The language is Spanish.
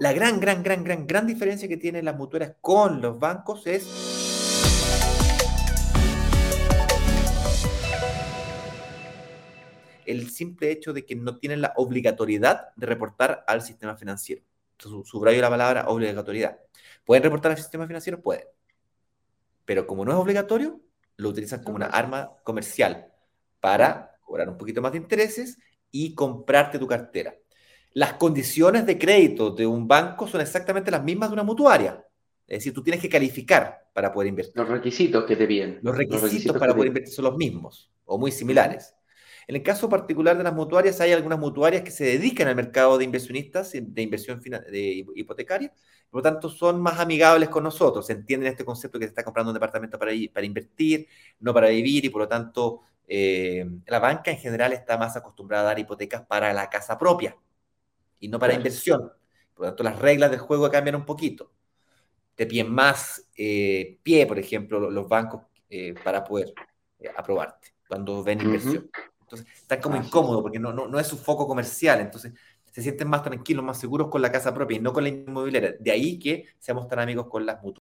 la gran, gran, gran, gran, gran diferencia que tienen las mutuarias con los bancos es el simple hecho de que no tienen la obligatoriedad de reportar al sistema financiero. Subrayo la palabra obligatoriedad. ¿Pueden reportar al sistema financiero? Pueden. Pero como no es obligatorio, lo utilizan como una arma comercial para cobrar un poquito más de intereses y comprarte tu cartera. Las condiciones de crédito de un banco son exactamente las mismas de una mutuaria. Es decir, tú tienes que calificar para poder invertir. Los requisitos que te piden. Los requisitos, para poder invertir son los mismos o muy similares. En el caso particular de las mutuarias, hay algunas mutuarias que se dedican al mercado de inversionistas, de inversión de hipotecaria, por lo tanto son más amigables con nosotros, entienden este concepto que se está comprando un departamento para, para invertir, no para vivir, y por lo tanto eh, la banca en general está más acostumbrada a dar hipotecas para la casa propia y no para inversión. Por lo tanto, las reglas del juego cambian un poquito. Te piden más eh, pie, por ejemplo, los bancos eh, para poder aprobarte cuando ven inversión. Entonces, están como incómodos porque no, no, no es su foco comercial. Entonces, se sienten más tranquilos, más seguros con la casa propia y no con la inmobiliaria. De ahí que seamos tan amigos con las mutuas.